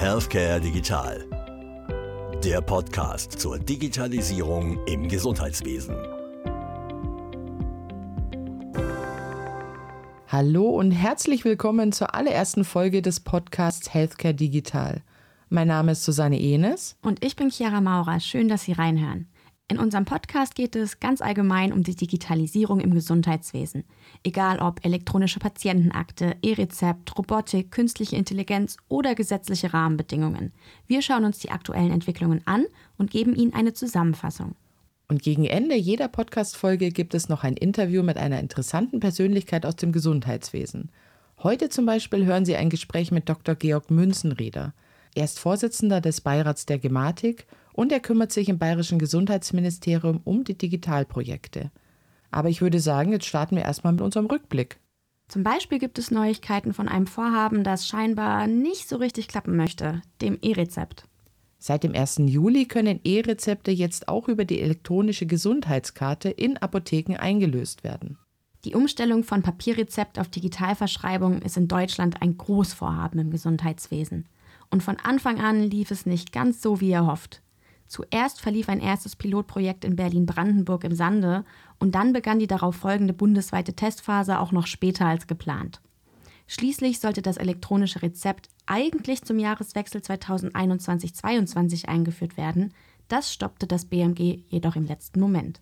Healthcare Digital. Der Podcast zur Digitalisierung im Gesundheitswesen. Hallo und herzlich willkommen zur allerersten Folge des Podcasts Healthcare Digital. Mein Name ist Susanne Enes. Und ich bin Chiara Maurer. Schön, dass Sie reinhören. In unserem Podcast geht es ganz allgemein um die Digitalisierung im Gesundheitswesen. Egal ob elektronische Patientenakte, E-Rezept, Robotik, künstliche Intelligenz oder gesetzliche Rahmenbedingungen. Wir schauen uns die aktuellen Entwicklungen an und geben Ihnen eine Zusammenfassung. Und gegen Ende jeder Podcast-Folge gibt es noch ein Interview mit einer interessanten Persönlichkeit aus dem Gesundheitswesen. Heute zum Beispiel hören Sie ein Gespräch mit Dr. Georg Münzenrieder. Er ist Vorsitzender des Beirats der Gematik und er kümmert sich im Bayerischen Gesundheitsministerium um die Digitalprojekte. Aber ich würde sagen, jetzt starten wir erstmal mit unserem Rückblick. Zum Beispiel gibt es Neuigkeiten von einem Vorhaben, das scheinbar nicht so richtig klappen möchte, dem E-Rezept. Seit dem 1. Juli können E-Rezepte jetzt auch über die elektronische Gesundheitskarte in Apotheken eingelöst werden. Die Umstellung von Papierrezept auf Digitalverschreibung ist in Deutschland ein Großvorhaben im Gesundheitswesen. Und von Anfang an lief es nicht ganz so, wie erhofft. Zuerst verlief ein erstes Pilotprojekt in Berlin-Brandenburg im Sande und dann begann die darauf folgende bundesweite Testphase auch noch später als geplant. Schließlich sollte das elektronische Rezept eigentlich zum Jahreswechsel 2021-22 eingeführt werden. Das stoppte das BMG jedoch im letzten Moment.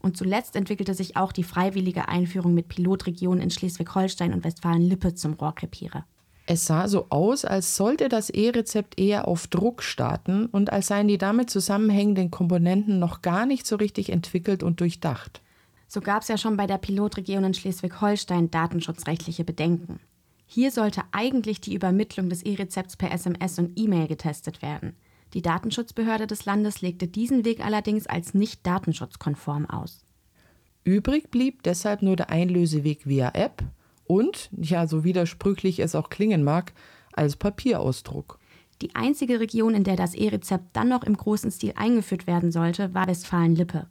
Und zuletzt entwickelte sich auch die freiwillige Einführung mit Pilotregionen in Schleswig-Holstein und Westfalen-Lippe zum Rohrkrepierer. Es sah so aus, als sollte das E-Rezept eher auf Druck starten und als seien die damit zusammenhängenden Komponenten noch gar nicht so richtig entwickelt und durchdacht. So gab es ja schon bei der Pilotregion in Schleswig-Holstein datenschutzrechtliche Bedenken. Hier sollte eigentlich die Übermittlung des E-Rezepts per SMS und E-Mail getestet werden. Die Datenschutzbehörde des Landes legte diesen Weg allerdings als nicht datenschutzkonform aus. Übrig blieb deshalb nur der Einlöseweg via App und, ja, so widersprüchlich es auch klingen mag, als Papierausdruck. Die einzige Region, in der das E-Rezept dann noch im großen Stil eingeführt werden sollte, war Westfalen-Lippe.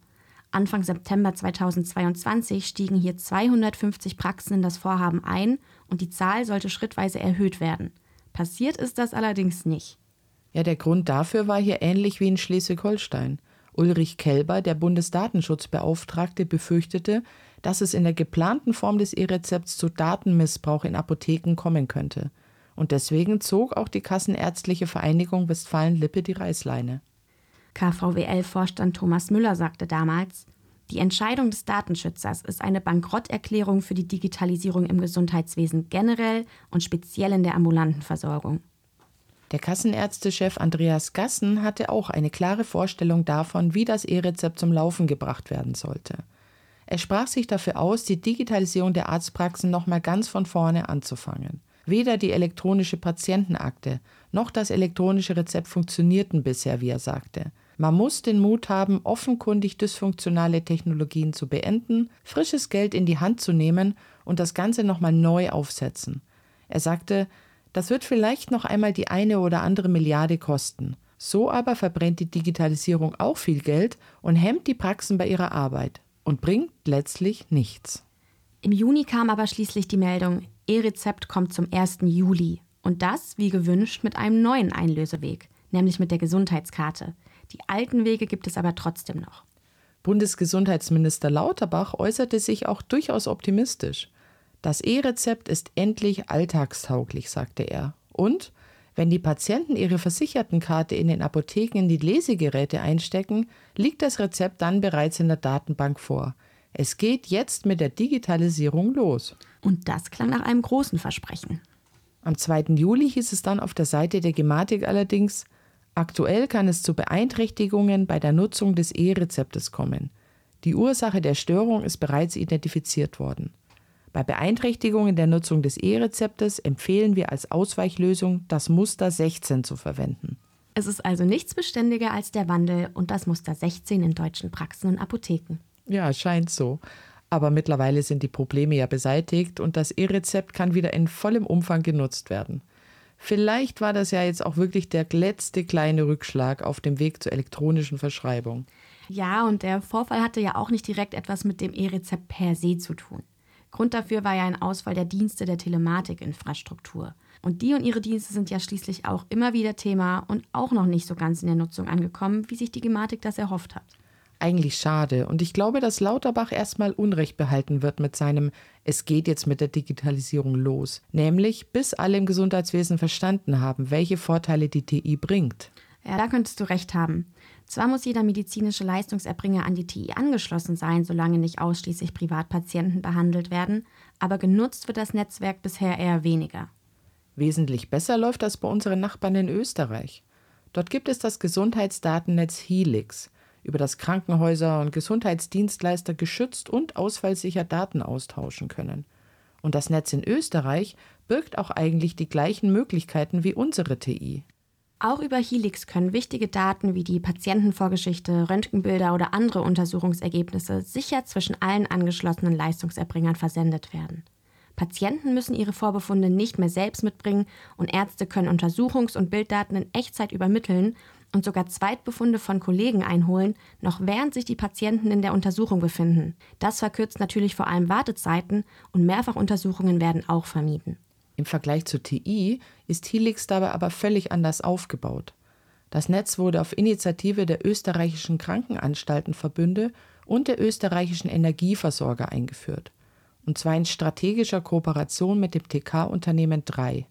Anfang September 2022 stiegen hier 250 Praxen in das Vorhaben ein und die Zahl sollte schrittweise erhöht werden. Passiert ist das allerdings nicht. Ja, der Grund dafür war hier ähnlich wie in Schleswig-Holstein. Ulrich Kelber, der Bundesdatenschutzbeauftragte, befürchtete, dass es in der geplanten Form des E-Rezepts zu Datenmissbrauch in Apotheken kommen könnte. Und deswegen zog auch die Kassenärztliche Vereinigung Westfalen-Lippe die Reißleine. KVWL-Vorstand Thomas Müller sagte damals, die Entscheidung des Datenschützers ist eine Bankrotterklärung für die Digitalisierung im Gesundheitswesen generell und speziell in der ambulanten Versorgung. Der Kassenärztechef Andreas Gassen hatte auch eine klare Vorstellung davon, wie das E-Rezept zum Laufen gebracht werden sollte. Er sprach sich dafür aus, die Digitalisierung der Arztpraxen nochmal ganz von vorne anzufangen. Weder die elektronische Patientenakte noch das elektronische Rezept funktionierten bisher, wie er sagte. Man muss den Mut haben, offenkundig dysfunktionale Technologien zu beenden, frisches Geld in die Hand zu nehmen und das Ganze nochmal neu aufsetzen. Er sagte, das wird vielleicht noch einmal die eine oder andere Milliarde kosten. So aber verbrennt die Digitalisierung auch viel Geld und hemmt die Praxen bei ihrer Arbeit und bringt letztlich nichts. Im Juni kam aber schließlich die Meldung, E-Rezept kommt zum 1. Juli. Und das, wie gewünscht, mit einem neuen Einlöseweg, nämlich mit der Gesundheitskarte. Die alten Wege gibt es aber trotzdem noch. Bundesgesundheitsminister Lauterbach äußerte sich auch durchaus optimistisch. Das E-Rezept ist endlich alltagstauglich, sagte er. Und wenn die Patienten ihre Versichertenkarte in den Apotheken in die Lesegeräte einstecken, liegt das Rezept dann bereits in der Datenbank vor. Es geht jetzt mit der Digitalisierung los. Und das klang nach einem großen Versprechen. Am 2. Juli hieß es dann auf der Seite der Gematik allerdings, aktuell kann es zu Beeinträchtigungen bei der Nutzung des E-Rezeptes kommen. Die Ursache der Störung ist bereits identifiziert worden. Bei Beeinträchtigungen der Nutzung des E-Rezeptes empfehlen wir als Ausweichlösung das Muster 16 zu verwenden. Es ist also nichts beständiger als der Wandel und das Muster 16 in deutschen Praxen und Apotheken. Ja, scheint so. Aber mittlerweile sind die Probleme ja beseitigt und das E-Rezept kann wieder in vollem Umfang genutzt werden. Vielleicht war das ja jetzt auch wirklich der letzte kleine Rückschlag auf dem Weg zur elektronischen Verschreibung. Ja, und der Vorfall hatte ja auch nicht direkt etwas mit dem E-Rezept per se zu tun. Grund dafür war ja ein Ausfall der Dienste der Telematikinfrastruktur. Und die und ihre Dienste sind ja schließlich auch immer wieder Thema und auch noch nicht so ganz in der Nutzung angekommen, wie sich die Gematik das erhofft hat. Eigentlich schade. Und ich glaube, dass Lauterbach erstmal Unrecht behalten wird mit seinem Es geht jetzt mit der Digitalisierung los. Nämlich, bis alle im Gesundheitswesen verstanden haben, welche Vorteile die TI bringt. Ja, da könntest du recht haben. Zwar muss jeder medizinische Leistungserbringer an die TI angeschlossen sein, solange nicht ausschließlich Privatpatienten behandelt werden, aber genutzt wird das Netzwerk bisher eher weniger. Wesentlich besser läuft das bei unseren Nachbarn in Österreich. Dort gibt es das Gesundheitsdatennetz Helix, über das Krankenhäuser und Gesundheitsdienstleister geschützt und ausfallsicher Daten austauschen können. Und das Netz in Österreich birgt auch eigentlich die gleichen Möglichkeiten wie unsere TI. Auch über Helix können wichtige Daten wie die Patientenvorgeschichte, Röntgenbilder oder andere Untersuchungsergebnisse sicher zwischen allen angeschlossenen Leistungserbringern versendet werden. Patienten müssen ihre Vorbefunde nicht mehr selbst mitbringen und Ärzte können Untersuchungs- und Bilddaten in Echtzeit übermitteln und sogar Zweitbefunde von Kollegen einholen, noch während sich die Patienten in der Untersuchung befinden. Das verkürzt natürlich vor allem Wartezeiten und Mehrfachuntersuchungen werden auch vermieden. Im Vergleich zu TI ist Helix dabei aber völlig anders aufgebaut. Das Netz wurde auf Initiative der österreichischen Krankenanstaltenverbünde und der österreichischen Energieversorger eingeführt und zwar in strategischer Kooperation mit dem TK-Unternehmen 3.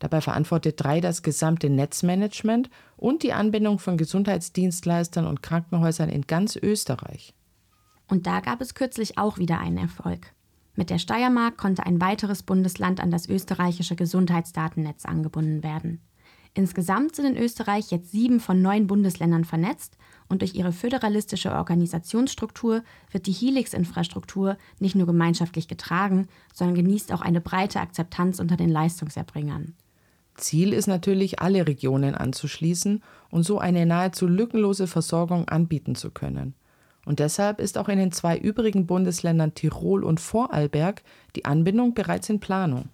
Dabei verantwortet 3 das gesamte Netzmanagement und die Anbindung von Gesundheitsdienstleistern und Krankenhäusern in ganz Österreich. Und da gab es kürzlich auch wieder einen Erfolg. Mit der Steiermark konnte ein weiteres Bundesland an das österreichische Gesundheitsdatennetz angebunden werden. Insgesamt sind in Österreich jetzt sieben von neun Bundesländern vernetzt und durch ihre föderalistische Organisationsstruktur wird die Helix-Infrastruktur nicht nur gemeinschaftlich getragen, sondern genießt auch eine breite Akzeptanz unter den Leistungserbringern. Ziel ist natürlich, alle Regionen anzuschließen und so eine nahezu lückenlose Versorgung anbieten zu können. Und deshalb ist auch in den zwei übrigen Bundesländern Tirol und Vorarlberg die Anbindung bereits in Planung.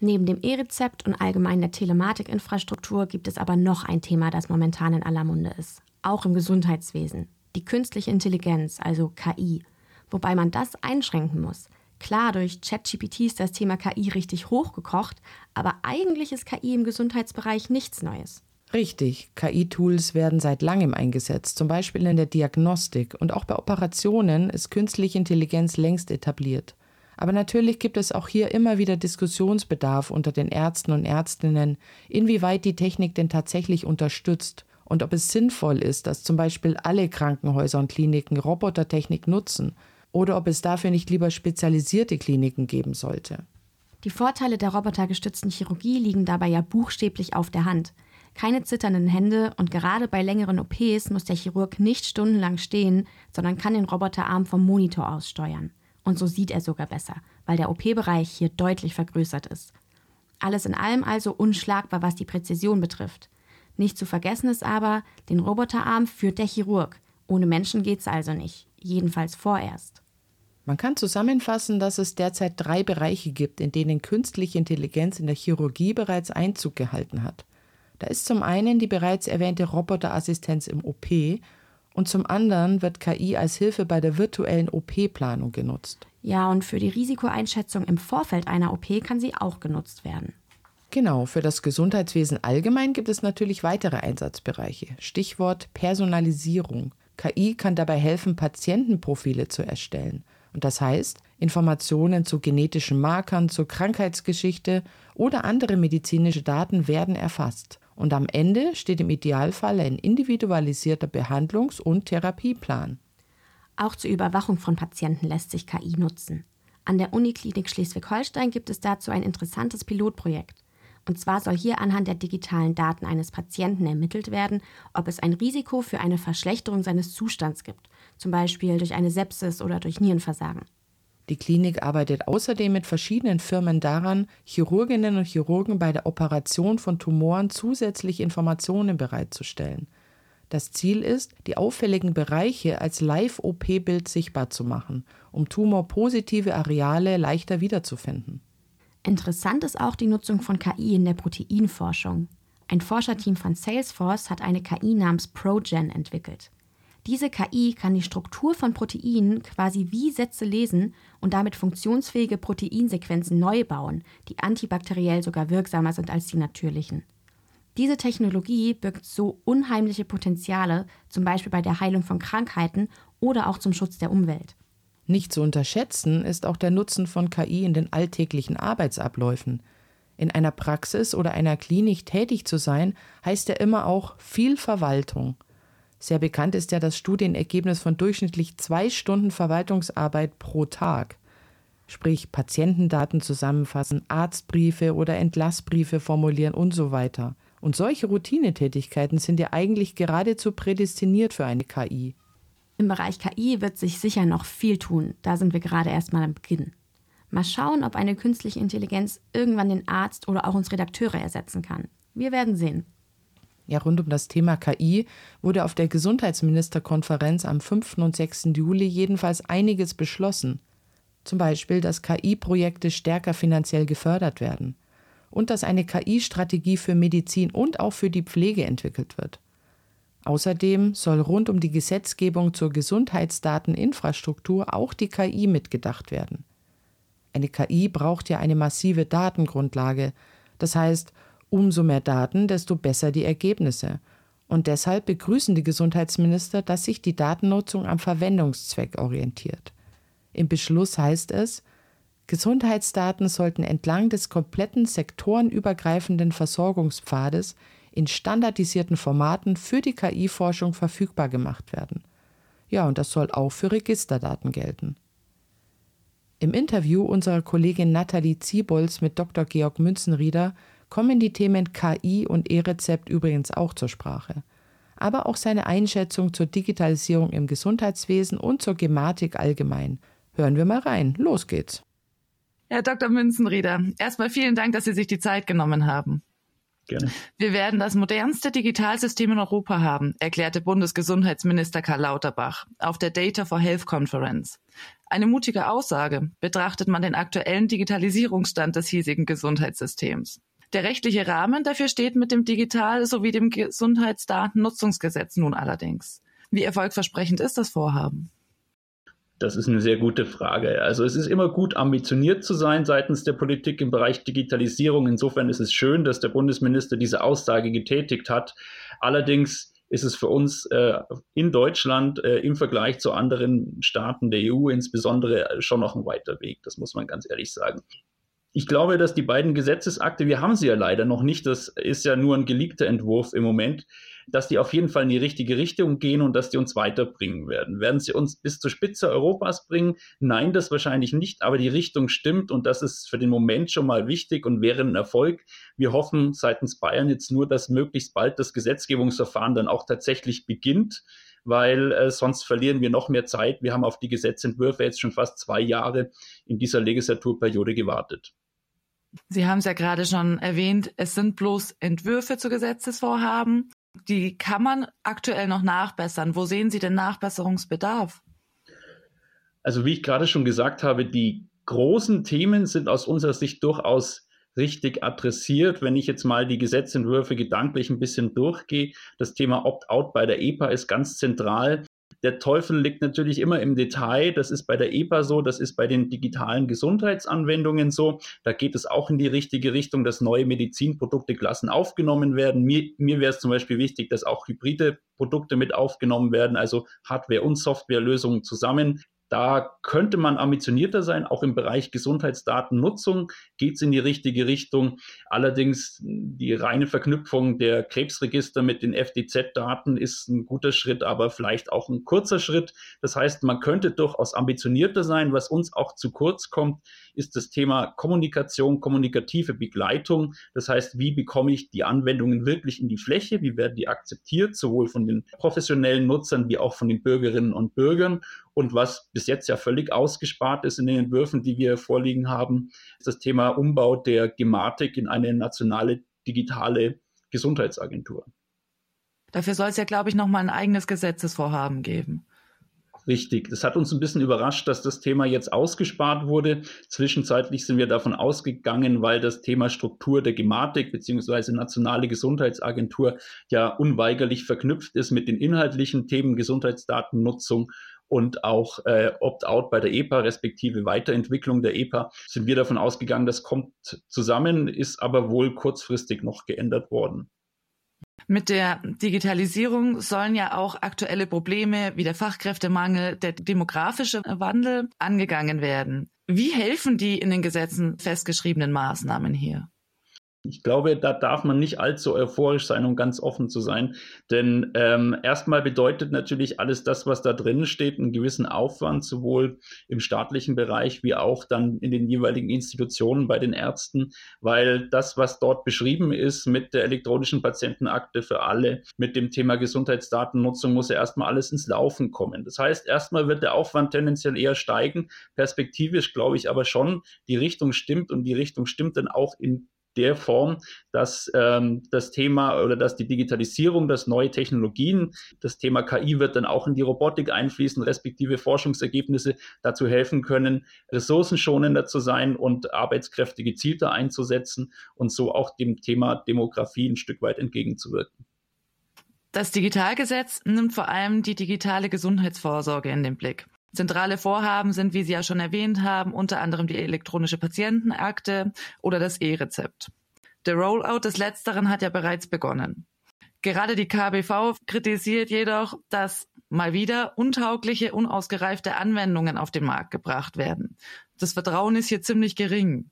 Neben dem E-Rezept und allgemein der Telematikinfrastruktur gibt es aber noch ein Thema, das momentan in aller Munde ist. Auch im Gesundheitswesen. Die künstliche Intelligenz, also KI. Wobei man das einschränken muss. Klar, durch ChatGPT ist das Thema KI richtig hochgekocht, aber eigentlich ist KI im Gesundheitsbereich nichts Neues. Richtig, KI-Tools werden seit langem eingesetzt, zum Beispiel in der Diagnostik und auch bei Operationen ist künstliche Intelligenz längst etabliert. Aber natürlich gibt es auch hier immer wieder Diskussionsbedarf unter den Ärzten und Ärztinnen, inwieweit die Technik denn tatsächlich unterstützt und ob es sinnvoll ist, dass zum Beispiel alle Krankenhäuser und Kliniken Robotertechnik nutzen oder ob es dafür nicht lieber spezialisierte Kliniken geben sollte. Die Vorteile der robotergestützten Chirurgie liegen dabei ja buchstäblich auf der Hand. Keine zitternden Hände und gerade bei längeren OPs muss der Chirurg nicht stundenlang stehen, sondern kann den Roboterarm vom Monitor aus steuern. Und so sieht er sogar besser, weil der OP-Bereich hier deutlich vergrößert ist. Alles in allem also unschlagbar, was die Präzision betrifft. Nicht zu vergessen ist aber, den Roboterarm führt der Chirurg. Ohne Menschen geht's also nicht. Jedenfalls vorerst. Man kann zusammenfassen, dass es derzeit drei Bereiche gibt, in denen künstliche Intelligenz in der Chirurgie bereits Einzug gehalten hat. Da ist zum einen die bereits erwähnte Roboterassistenz im OP und zum anderen wird KI als Hilfe bei der virtuellen OP-Planung genutzt. Ja, und für die Risikoeinschätzung im Vorfeld einer OP kann sie auch genutzt werden. Genau, für das Gesundheitswesen allgemein gibt es natürlich weitere Einsatzbereiche. Stichwort Personalisierung. KI kann dabei helfen, Patientenprofile zu erstellen. Und das heißt, Informationen zu genetischen Markern, zur Krankheitsgeschichte oder andere medizinische Daten werden erfasst. Und am Ende steht im Idealfall ein individualisierter Behandlungs- und Therapieplan. Auch zur Überwachung von Patienten lässt sich KI nutzen. An der Uniklinik Schleswig-Holstein gibt es dazu ein interessantes Pilotprojekt. Und zwar soll hier anhand der digitalen Daten eines Patienten ermittelt werden, ob es ein Risiko für eine Verschlechterung seines Zustands gibt, zum Beispiel durch eine Sepsis oder durch Nierenversagen. Die Klinik arbeitet außerdem mit verschiedenen Firmen daran, Chirurginnen und Chirurgen bei der Operation von Tumoren zusätzliche Informationen bereitzustellen. Das Ziel ist, die auffälligen Bereiche als Live-OP-Bild sichtbar zu machen, um tumorpositive Areale leichter wiederzufinden. Interessant ist auch die Nutzung von KI in der Proteinforschung. Ein Forscherteam von Salesforce hat eine KI namens ProGen entwickelt. Diese KI kann die Struktur von Proteinen quasi wie Sätze lesen und damit funktionsfähige Proteinsequenzen neu bauen, die antibakteriell sogar wirksamer sind als die natürlichen. Diese Technologie birgt so unheimliche Potenziale, zum Beispiel bei der Heilung von Krankheiten oder auch zum Schutz der Umwelt. Nicht zu unterschätzen ist auch der Nutzen von KI in den alltäglichen Arbeitsabläufen. In einer Praxis oder einer Klinik tätig zu sein, heißt ja immer auch viel Verwaltung. Sehr bekannt ist ja das Studienergebnis von durchschnittlich zwei Stunden Verwaltungsarbeit pro Tag. Sprich Patientendaten zusammenfassen, Arztbriefe oder Entlassbriefe formulieren und so weiter. Und solche Routinetätigkeiten sind ja eigentlich geradezu prädestiniert für eine KI. Im Bereich KI wird sich sicher noch viel tun. Da sind wir gerade erst mal am Beginn. Mal schauen, ob eine künstliche Intelligenz irgendwann den Arzt oder auch uns Redakteure ersetzen kann. Wir werden sehen. Ja, rund um das Thema KI wurde auf der Gesundheitsministerkonferenz am 5. und 6. Juli jedenfalls einiges beschlossen. Zum Beispiel, dass KI-Projekte stärker finanziell gefördert werden und dass eine KI-Strategie für Medizin und auch für die Pflege entwickelt wird. Außerdem soll rund um die Gesetzgebung zur Gesundheitsdateninfrastruktur auch die KI mitgedacht werden. Eine KI braucht ja eine massive Datengrundlage, das heißt, umso mehr Daten, desto besser die Ergebnisse. Und deshalb begrüßen die Gesundheitsminister, dass sich die Datennutzung am Verwendungszweck orientiert. Im Beschluss heißt es, Gesundheitsdaten sollten entlang des kompletten sektorenübergreifenden Versorgungspfades in standardisierten Formaten für die KI-Forschung verfügbar gemacht werden. Ja, und das soll auch für Registerdaten gelten. Im Interview unserer Kollegin Nathalie Ziebolz mit Dr. Georg Münzenrieder kommen die Themen KI und E-Rezept übrigens auch zur Sprache. Aber auch seine Einschätzung zur Digitalisierung im Gesundheitswesen und zur Gematik allgemein. Hören wir mal rein. Los geht's. Herr Dr. Münzenrieder, erstmal vielen Dank, dass Sie sich die Zeit genommen haben. Gerne. Wir werden das modernste Digitalsystem in Europa haben, erklärte Bundesgesundheitsminister Karl Lauterbach auf der Data for Health Conference. Eine mutige Aussage, betrachtet man den aktuellen Digitalisierungsstand des hiesigen Gesundheitssystems. Der rechtliche Rahmen dafür steht mit dem Digital- sowie dem Gesundheitsdatennutzungsgesetz nun allerdings. Wie erfolgversprechend ist das Vorhaben? Das ist eine sehr gute Frage. Also es ist immer gut, ambitioniert zu sein seitens der Politik im Bereich Digitalisierung. Insofern ist es schön, dass der Bundesminister diese Aussage getätigt hat. Allerdings ist es für uns äh, in Deutschland äh, im Vergleich zu anderen Staaten der EU insbesondere schon noch ein weiter Weg. Das muss man ganz ehrlich sagen. Ich glaube, dass die beiden Gesetzesakte, wir haben sie ja leider noch nicht, das ist ja nur ein geleakter Entwurf im Moment, dass die auf jeden Fall in die richtige Richtung gehen und dass die uns weiterbringen werden. Werden sie uns bis zur Spitze Europas bringen? Nein, das wahrscheinlich nicht, aber die Richtung stimmt und das ist für den Moment schon mal wichtig und wäre ein Erfolg. Wir hoffen seitens Bayern jetzt nur, dass möglichst bald das Gesetzgebungsverfahren dann auch tatsächlich beginnt weil äh, sonst verlieren wir noch mehr Zeit. Wir haben auf die Gesetzentwürfe jetzt schon fast zwei Jahre in dieser Legislaturperiode gewartet. Sie haben es ja gerade schon erwähnt, es sind bloß Entwürfe zu Gesetzesvorhaben die kann man aktuell noch nachbessern. Wo sehen Sie denn Nachbesserungsbedarf? Also wie ich gerade schon gesagt habe, die großen Themen sind aus unserer Sicht durchaus richtig adressiert. Wenn ich jetzt mal die Gesetzentwürfe gedanklich ein bisschen durchgehe, das Thema Opt-out bei der EPA ist ganz zentral. Der Teufel liegt natürlich immer im Detail. Das ist bei der EPA so, das ist bei den digitalen Gesundheitsanwendungen so. Da geht es auch in die richtige Richtung, dass neue Medizinprodukte Klassen aufgenommen werden. Mir, mir wäre es zum Beispiel wichtig, dass auch hybride Produkte mit aufgenommen werden, also Hardware- und Softwarelösungen zusammen. Da könnte man ambitionierter sein, auch im Bereich Gesundheitsdatennutzung geht es in die richtige Richtung. Allerdings die reine Verknüpfung der Krebsregister mit den FDZ-Daten ist ein guter Schritt, aber vielleicht auch ein kurzer Schritt. Das heißt, man könnte durchaus ambitionierter sein. Was uns auch zu kurz kommt, ist das Thema Kommunikation, kommunikative Begleitung. Das heißt, wie bekomme ich die Anwendungen wirklich in die Fläche? Wie werden die akzeptiert, sowohl von den professionellen Nutzern wie auch von den Bürgerinnen und Bürgern? Und was bis jetzt ja völlig ausgespart ist in den Entwürfen, die wir vorliegen haben, ist das Thema Umbau der Gematik in eine nationale digitale Gesundheitsagentur. Dafür soll es ja, glaube ich, noch mal ein eigenes Gesetzesvorhaben geben. Richtig. Das hat uns ein bisschen überrascht, dass das Thema jetzt ausgespart wurde. Zwischenzeitlich sind wir davon ausgegangen, weil das Thema Struktur der Gematik bzw. nationale Gesundheitsagentur ja unweigerlich verknüpft ist mit den inhaltlichen Themen Gesundheitsdatennutzung und auch äh, Opt-out bei der EPA, respektive Weiterentwicklung der EPA, sind wir davon ausgegangen, das kommt zusammen, ist aber wohl kurzfristig noch geändert worden. Mit der Digitalisierung sollen ja auch aktuelle Probleme wie der Fachkräftemangel, der demografische Wandel angegangen werden. Wie helfen die in den Gesetzen festgeschriebenen Maßnahmen hier? Ich glaube, da darf man nicht allzu euphorisch sein, um ganz offen zu sein. Denn ähm, erstmal bedeutet natürlich alles das, was da drin steht, einen gewissen Aufwand, sowohl im staatlichen Bereich wie auch dann in den jeweiligen Institutionen bei den Ärzten, weil das, was dort beschrieben ist mit der elektronischen Patientenakte für alle, mit dem Thema Gesundheitsdatennutzung, muss ja erstmal alles ins Laufen kommen. Das heißt, erstmal wird der Aufwand tendenziell eher steigen. Perspektivisch glaube ich aber schon, die Richtung stimmt und die Richtung stimmt dann auch in der Form, dass ähm, das Thema oder dass die Digitalisierung, dass neue Technologien, das Thema KI wird dann auch in die Robotik einfließen, respektive Forschungsergebnisse dazu helfen können, ressourcenschonender zu sein und Arbeitskräfte gezielter einzusetzen und so auch dem Thema Demografie ein Stück weit entgegenzuwirken. Das Digitalgesetz nimmt vor allem die digitale Gesundheitsvorsorge in den Blick. Zentrale Vorhaben sind, wie Sie ja schon erwähnt haben, unter anderem die elektronische Patientenakte oder das E-Rezept. Der Rollout des Letzteren hat ja bereits begonnen. Gerade die KBV kritisiert jedoch, dass mal wieder untaugliche, unausgereifte Anwendungen auf den Markt gebracht werden. Das Vertrauen ist hier ziemlich gering.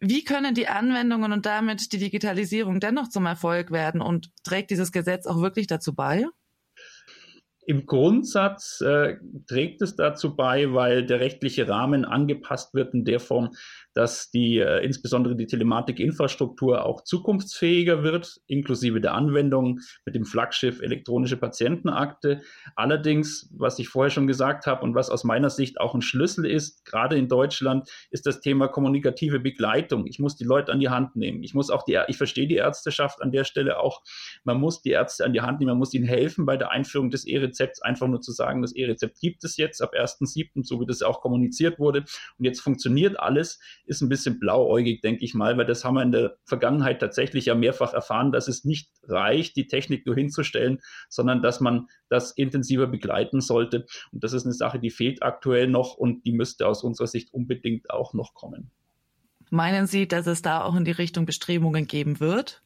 Wie können die Anwendungen und damit die Digitalisierung dennoch zum Erfolg werden und trägt dieses Gesetz auch wirklich dazu bei? Im Grundsatz äh, trägt es dazu bei, weil der rechtliche Rahmen angepasst wird in der Form, dass die äh, insbesondere die Telematikinfrastruktur auch zukunftsfähiger wird, inklusive der Anwendung mit dem Flaggschiff elektronische Patientenakte. Allerdings, was ich vorher schon gesagt habe und was aus meiner Sicht auch ein Schlüssel ist, gerade in Deutschland, ist das Thema kommunikative Begleitung. Ich muss die Leute an die Hand nehmen. Ich muss auch die, ich verstehe die Ärzteschaft an der Stelle auch. Man muss die Ärzte an die Hand nehmen. Man muss ihnen helfen bei der Einführung des E-Rezepts. Einfach nur zu sagen, das E-Rezept gibt es jetzt ab 1.7., so wie das auch kommuniziert wurde. Und jetzt funktioniert alles ist ein bisschen blauäugig, denke ich mal, weil das haben wir in der Vergangenheit tatsächlich ja mehrfach erfahren, dass es nicht reicht, die Technik nur hinzustellen, sondern dass man das intensiver begleiten sollte. Und das ist eine Sache, die fehlt aktuell noch und die müsste aus unserer Sicht unbedingt auch noch kommen. Meinen Sie, dass es da auch in die Richtung Bestrebungen geben wird?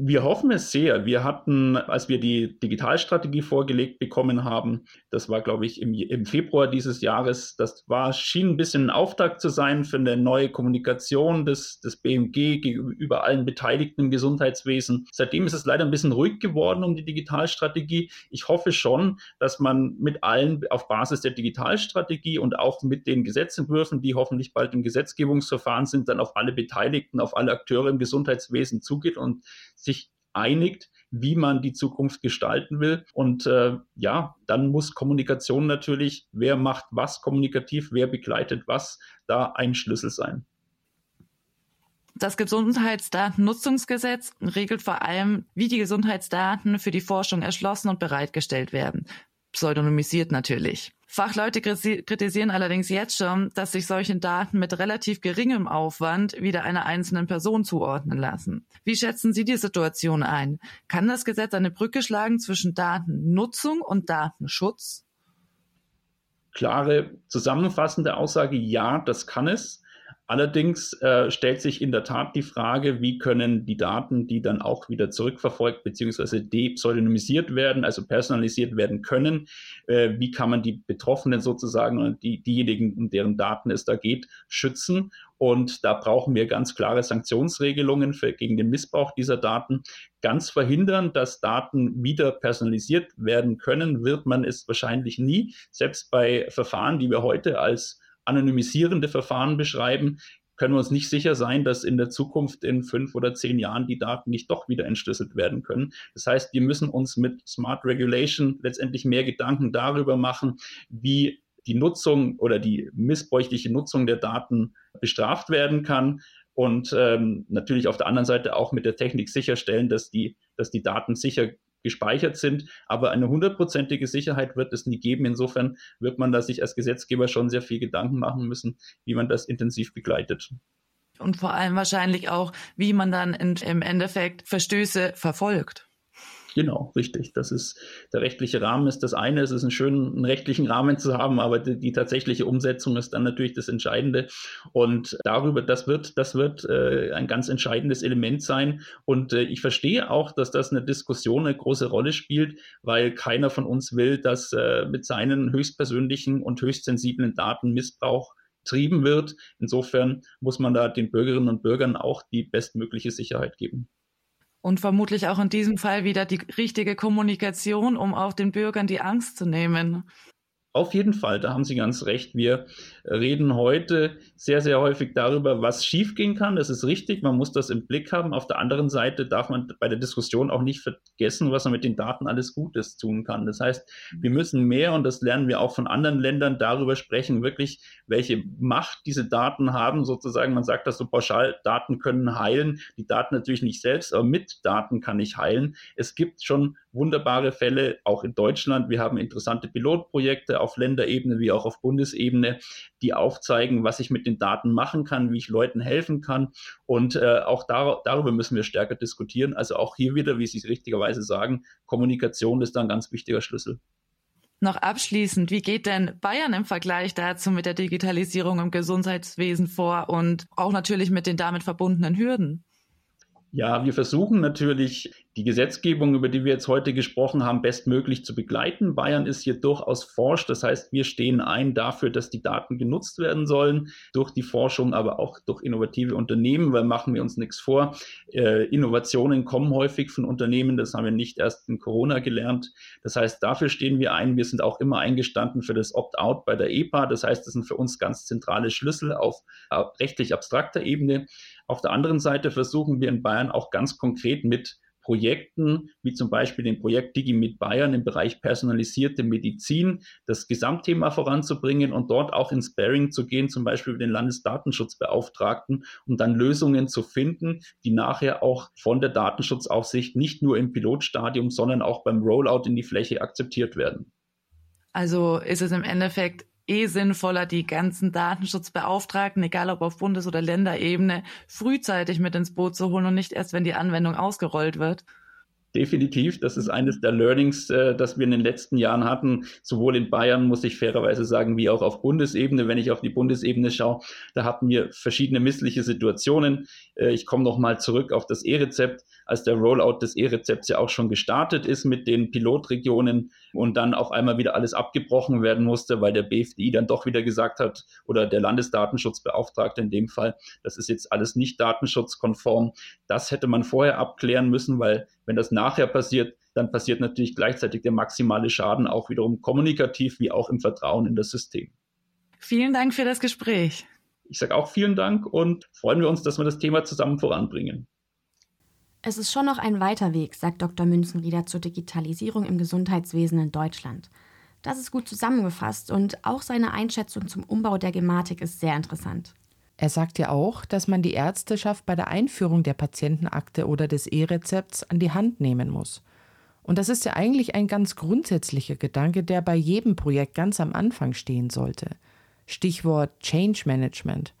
Wir hoffen es sehr. Wir hatten, als wir die Digitalstrategie vorgelegt bekommen haben, das war, glaube ich, im, im, Februar dieses Jahres, das war, schien ein bisschen ein Auftakt zu sein für eine neue Kommunikation des, des BMG gegenüber allen Beteiligten im Gesundheitswesen. Seitdem ist es leider ein bisschen ruhig geworden um die Digitalstrategie. Ich hoffe schon, dass man mit allen auf Basis der Digitalstrategie und auch mit den Gesetzentwürfen, die hoffentlich bald im Gesetzgebungsverfahren sind, dann auf alle Beteiligten, auf alle Akteure im Gesundheitswesen zugeht und sich einigt, wie man die Zukunft gestalten will. Und äh, ja, dann muss Kommunikation natürlich, wer macht was kommunikativ, wer begleitet was, da ein Schlüssel sein. Das Gesundheitsdatennutzungsgesetz regelt vor allem, wie die Gesundheitsdaten für die Forschung erschlossen und bereitgestellt werden. Pseudonymisiert natürlich. Fachleute kritisieren allerdings jetzt schon, dass sich solche Daten mit relativ geringem Aufwand wieder einer einzelnen Person zuordnen lassen. Wie schätzen Sie die Situation ein? Kann das Gesetz eine Brücke schlagen zwischen Datennutzung und Datenschutz? Klare zusammenfassende Aussage, ja, das kann es. Allerdings äh, stellt sich in der Tat die Frage, wie können die Daten, die dann auch wieder zurückverfolgt bzw. depseudonymisiert werden, also personalisiert werden können, äh, wie kann man die Betroffenen sozusagen und die, diejenigen, um deren Daten es da geht, schützen. Und da brauchen wir ganz klare Sanktionsregelungen für, gegen den Missbrauch dieser Daten. Ganz verhindern, dass Daten wieder personalisiert werden können, wird man es wahrscheinlich nie. Selbst bei Verfahren, die wir heute als anonymisierende Verfahren beschreiben, können wir uns nicht sicher sein, dass in der Zukunft in fünf oder zehn Jahren die Daten nicht doch wieder entschlüsselt werden können. Das heißt, wir müssen uns mit Smart Regulation letztendlich mehr Gedanken darüber machen, wie die Nutzung oder die missbräuchliche Nutzung der Daten bestraft werden kann und ähm, natürlich auf der anderen Seite auch mit der Technik sicherstellen, dass die, dass die Daten sicher gespeichert sind. Aber eine hundertprozentige Sicherheit wird es nie geben. Insofern wird man da sich als Gesetzgeber schon sehr viel Gedanken machen müssen, wie man das intensiv begleitet. Und vor allem wahrscheinlich auch, wie man dann im Endeffekt Verstöße verfolgt. Genau, richtig. Das ist der rechtliche Rahmen ist das eine. Es ist ein schönen rechtlichen Rahmen zu haben, aber die, die, tatsächliche Umsetzung ist dann natürlich das Entscheidende. Und darüber, das wird, das wird äh, ein ganz entscheidendes Element sein. Und äh, ich verstehe auch, dass das eine Diskussion eine große Rolle spielt, weil keiner von uns will, dass äh, mit seinen höchstpersönlichen und höchstsensiblen Daten Missbrauch betrieben wird. Insofern muss man da den Bürgerinnen und Bürgern auch die bestmögliche Sicherheit geben. Und vermutlich auch in diesem Fall wieder die richtige Kommunikation, um auch den Bürgern die Angst zu nehmen. Auf jeden Fall, da haben Sie ganz recht. Wir reden heute sehr, sehr häufig darüber, was schiefgehen kann. Das ist richtig, man muss das im Blick haben. Auf der anderen Seite darf man bei der Diskussion auch nicht vergessen, was man mit den Daten alles Gutes tun kann. Das heißt, wir müssen mehr, und das lernen wir auch von anderen Ländern, darüber sprechen, wirklich, welche Macht diese Daten haben. Sozusagen, man sagt das so pauschal, Daten können heilen. Die Daten natürlich nicht selbst, aber mit Daten kann ich heilen. Es gibt schon wunderbare Fälle, auch in Deutschland. Wir haben interessante Pilotprojekte auf Länderebene wie auch auf Bundesebene, die aufzeigen, was ich mit den Daten machen kann, wie ich Leuten helfen kann. Und äh, auch dar darüber müssen wir stärker diskutieren. Also auch hier wieder, wie Sie es richtigerweise sagen, Kommunikation ist da ein ganz wichtiger Schlüssel. Noch abschließend, wie geht denn Bayern im Vergleich dazu mit der Digitalisierung im Gesundheitswesen vor und auch natürlich mit den damit verbundenen Hürden? Ja, wir versuchen natürlich die Gesetzgebung, über die wir jetzt heute gesprochen haben, bestmöglich zu begleiten. Bayern ist hier durchaus forsch. Das heißt, wir stehen ein dafür, dass die Daten genutzt werden sollen, durch die Forschung, aber auch durch innovative Unternehmen, weil machen wir uns nichts vor. Äh, Innovationen kommen häufig von Unternehmen. Das haben wir nicht erst in Corona gelernt. Das heißt, dafür stehen wir ein. Wir sind auch immer eingestanden für das Opt-out bei der EPA. Das heißt, das sind für uns ganz zentrale Schlüssel auf äh, rechtlich abstrakter Ebene. Auf der anderen Seite versuchen wir in Bayern auch ganz konkret mit Projekten, wie zum Beispiel dem Projekt DigiMed Bayern im Bereich personalisierte Medizin, das Gesamtthema voranzubringen und dort auch ins Sparing zu gehen, zum Beispiel mit den Landesdatenschutzbeauftragten, um dann Lösungen zu finden, die nachher auch von der Datenschutzaufsicht nicht nur im Pilotstadium, sondern auch beim Rollout in die Fläche akzeptiert werden. Also ist es im Endeffekt eh sinnvoller, die ganzen Datenschutzbeauftragten, egal ob auf Bundes- oder Länderebene, frühzeitig mit ins Boot zu holen und nicht erst, wenn die Anwendung ausgerollt wird. Definitiv, das ist eines der Learnings, äh, das wir in den letzten Jahren hatten, sowohl in Bayern, muss ich fairerweise sagen, wie auch auf Bundesebene. Wenn ich auf die Bundesebene schaue, da hatten wir verschiedene missliche Situationen. Äh, ich komme nochmal zurück auf das E-Rezept, als der Rollout des E-Rezepts ja auch schon gestartet ist mit den Pilotregionen und dann auf einmal wieder alles abgebrochen werden musste, weil der BFDI dann doch wieder gesagt hat, oder der Landesdatenschutzbeauftragte in dem Fall, das ist jetzt alles nicht datenschutzkonform. Das hätte man vorher abklären müssen, weil wenn das nachher passiert, dann passiert natürlich gleichzeitig der maximale Schaden auch wiederum kommunikativ wie auch im Vertrauen in das System. Vielen Dank für das Gespräch. Ich sage auch vielen Dank und freuen wir uns, dass wir das Thema zusammen voranbringen. Es ist schon noch ein weiter Weg, sagt Dr. Münzenrieder zur Digitalisierung im Gesundheitswesen in Deutschland. Das ist gut zusammengefasst und auch seine Einschätzung zum Umbau der Gematik ist sehr interessant. Er sagt ja auch, dass man die Ärzteschaft bei der Einführung der Patientenakte oder des E-Rezepts an die Hand nehmen muss. Und das ist ja eigentlich ein ganz grundsätzlicher Gedanke, der bei jedem Projekt ganz am Anfang stehen sollte. Stichwort Change Management.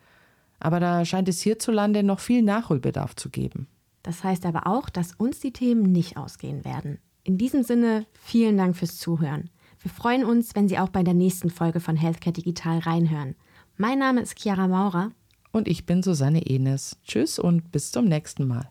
Aber da scheint es hierzulande noch viel Nachholbedarf zu geben. Das heißt aber auch, dass uns die Themen nicht ausgehen werden. In diesem Sinne, vielen Dank fürs Zuhören. Wir freuen uns, wenn Sie auch bei der nächsten Folge von Healthcare Digital reinhören. Mein Name ist Chiara Maurer. Und ich bin Susanne Enes. Tschüss und bis zum nächsten Mal.